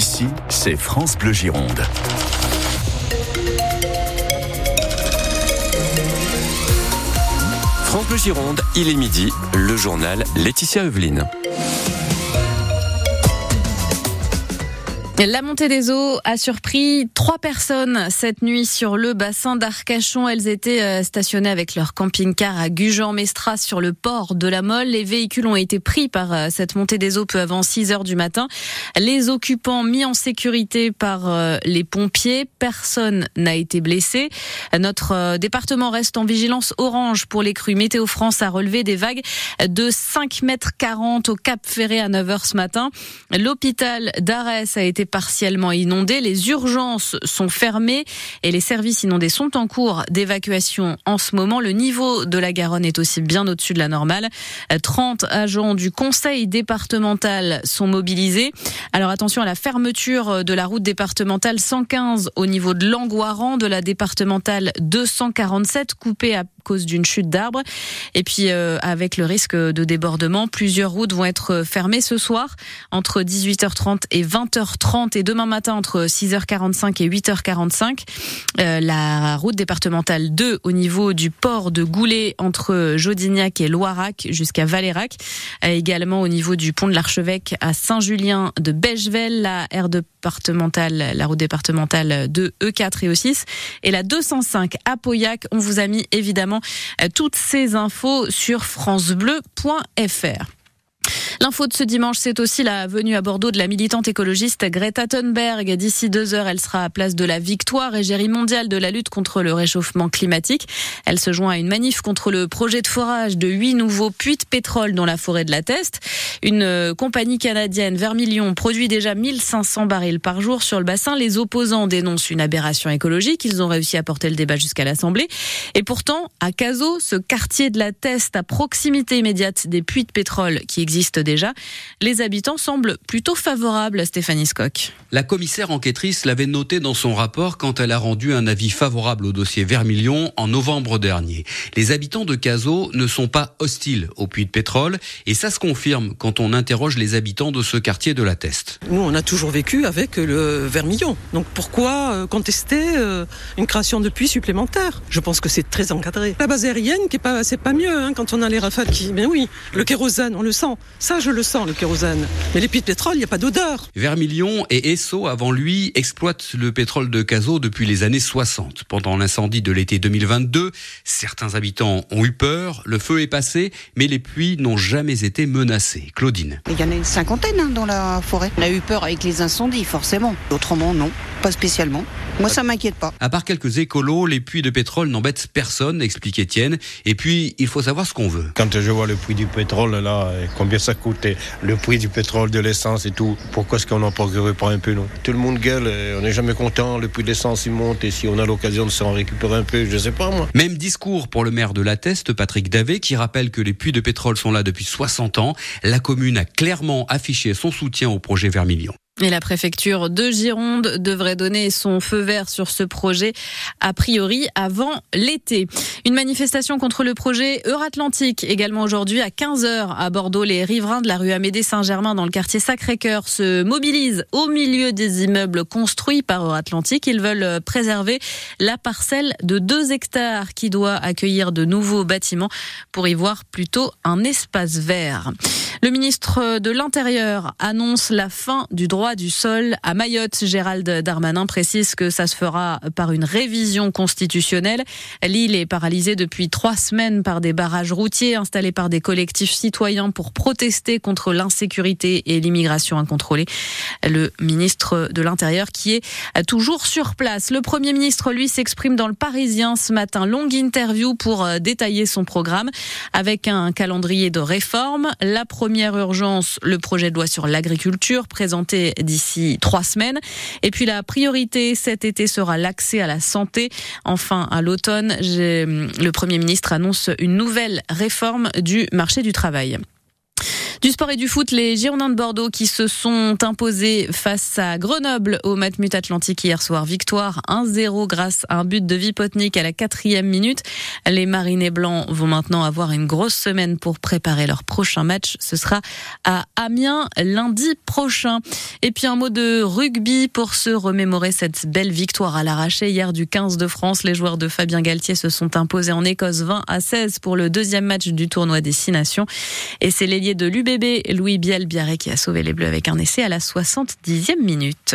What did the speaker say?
Ici, c'est France Bleu Gironde. France Bleu Gironde, il est midi, le journal Laetitia Eveline. La montée des eaux a surpris trois personnes cette nuit sur le bassin d'Arcachon. Elles étaient euh, stationnées avec leur camping-car à Gujan-Mestras sur le port de la Molle. Les véhicules ont été pris par euh, cette montée des eaux peu avant 6 heures du matin. Les occupants mis en sécurité par euh, les pompiers. Personne n'a été blessé. Notre département reste en vigilance orange pour les crues. Météo France a relevé des vagues de 5 mètres 40 au Cap Ferré à 9 heures ce matin. L'hôpital d'Arès a été partiellement inondé. Les urgences sont fermées et les services inondés sont en cours d'évacuation en ce moment. Le niveau de la Garonne est aussi bien au-dessus de la normale. 30 agents du conseil départemental sont mobilisés. Alors attention à la fermeture de la route départementale 115 au niveau de Langoiran, de la départementale 247 coupée à cause d'une chute d'arbres. Et puis euh, avec le risque de débordement, plusieurs routes vont être fermées ce soir entre 18h30 et 20h30 et demain matin entre 6h45 et 8h45. Euh, la route départementale 2 au niveau du port de Goulet entre Jodignac et Loirac jusqu'à Valérac. Euh, également au niveau du pont de l'Archevêque à Saint-Julien de Bechevel, la aire départementale, la route départementale 2 E4 et E6 et la 205 à Pauillac. On vous a mis évidemment toutes ces infos sur francebleu.fr. L'info de ce dimanche, c'est aussi la venue à Bordeaux de la militante écologiste Greta Thunberg. D'ici deux heures, elle sera à place de la Victoire, égérie mondiale de la lutte contre le réchauffement climatique. Elle se joint à une manif contre le projet de forage de huit nouveaux puits de pétrole dans la forêt de la Teste. Une euh, compagnie canadienne, Vermilion, produit déjà 1500 barils par jour sur le bassin. Les opposants dénoncent une aberration écologique. Ils ont réussi à porter le débat jusqu'à l'Assemblée. Et pourtant, à Cazaux, ce quartier de la Teste, à proximité immédiate des puits de pétrole qui existent déjà, les habitants semblent plutôt favorables à Stéphanie Skock. La commissaire enquêtrice l'avait noté dans son rapport quand elle a rendu un avis favorable au dossier Vermilion en novembre dernier. Les habitants de Cazaux ne sont pas hostiles aux puits de pétrole et ça se confirme quand on interroge les habitants de ce quartier de la Teste. Nous, on a toujours vécu avec le Vermilion. Donc pourquoi euh, contester euh, une création de puits supplémentaires Je pense que c'est très encadré. La base aérienne, qui est pas, c'est pas mieux hein, quand on a les rafales qui, mais oui, le kérosène, on le sent. Ça, je le sens, le kérosène. Mais les puits de pétrole, il n'y a pas d'odeur. Vermilion et Esso, avant lui, exploitent le pétrole de Cazaux depuis les années 60. Pendant l'incendie de l'été 2022, certains habitants ont eu peur, le feu est passé, mais les puits n'ont jamais été menacés. Claudine. Il y en a une cinquantaine hein, dans la forêt. On a eu peur avec les incendies, forcément. Autrement, non, pas spécialement. Moi, ça m'inquiète pas. À part quelques écolos, les puits de pétrole n'embêtent personne, explique Étienne. Et puis, il faut savoir ce qu'on veut. Quand je vois le puits du pétrole, là, combien ça coûte le prix du pétrole, de l'essence et tout. Pourquoi est-ce qu'on n'en procure pas un peu, non Tout le monde gueule, on n'est jamais content, le prix de l'essence il monte et si on a l'occasion de s'en récupérer un peu, je sais pas moi. Même discours pour le maire de la Teste, Patrick Davé, qui rappelle que les puits de pétrole sont là depuis 60 ans. La commune a clairement affiché son soutien au projet Vermilion. Et la préfecture de Gironde devrait donner son feu vert sur ce projet, a priori avant l'été. Une manifestation contre le projet Euratlantique, également aujourd'hui à 15h à Bordeaux. Les riverains de la rue Amédée Saint-Germain dans le quartier Sacré-Cœur se mobilisent au milieu des immeubles construits par Euratlantique. Ils veulent préserver la parcelle de 2 hectares qui doit accueillir de nouveaux bâtiments pour y voir plutôt un espace vert. Le ministre de l'Intérieur annonce la fin du droit du sol à Mayotte. Gérald Darmanin précise que ça se fera par une révision constitutionnelle. L'île est paralysée depuis trois semaines par des barrages routiers installés par des collectifs citoyens pour protester contre l'insécurité et l'immigration incontrôlée. Le ministre de l'Intérieur qui est toujours sur place. Le Premier ministre, lui, s'exprime dans le Parisien ce matin. Longue interview pour détailler son programme avec un calendrier de réformes. La première urgence, le projet de loi sur l'agriculture présenté d'ici trois semaines. Et puis la priorité cet été sera l'accès à la santé. Enfin, à l'automne, le Premier ministre annonce une nouvelle réforme du marché du travail. Du sport et du foot, les Girondins de Bordeaux qui se sont imposés face à Grenoble au Matmut Atlantique hier soir. Victoire 1-0 grâce à un but de Vipotnik à la quatrième minute. Les Marinés Blancs vont maintenant avoir une grosse semaine pour préparer leur prochain match. Ce sera à Amiens lundi prochain. Et puis un mot de rugby pour se remémorer cette belle victoire à l'arraché hier du 15 de France. Les joueurs de Fabien Galtier se sont imposés en Écosse 20 à 16 pour le deuxième match du tournoi des Six Nations. Et c'est l'ailier de l'UBB, Louis Biel-Biarré, qui a sauvé les Bleus avec un essai à la 70e minute.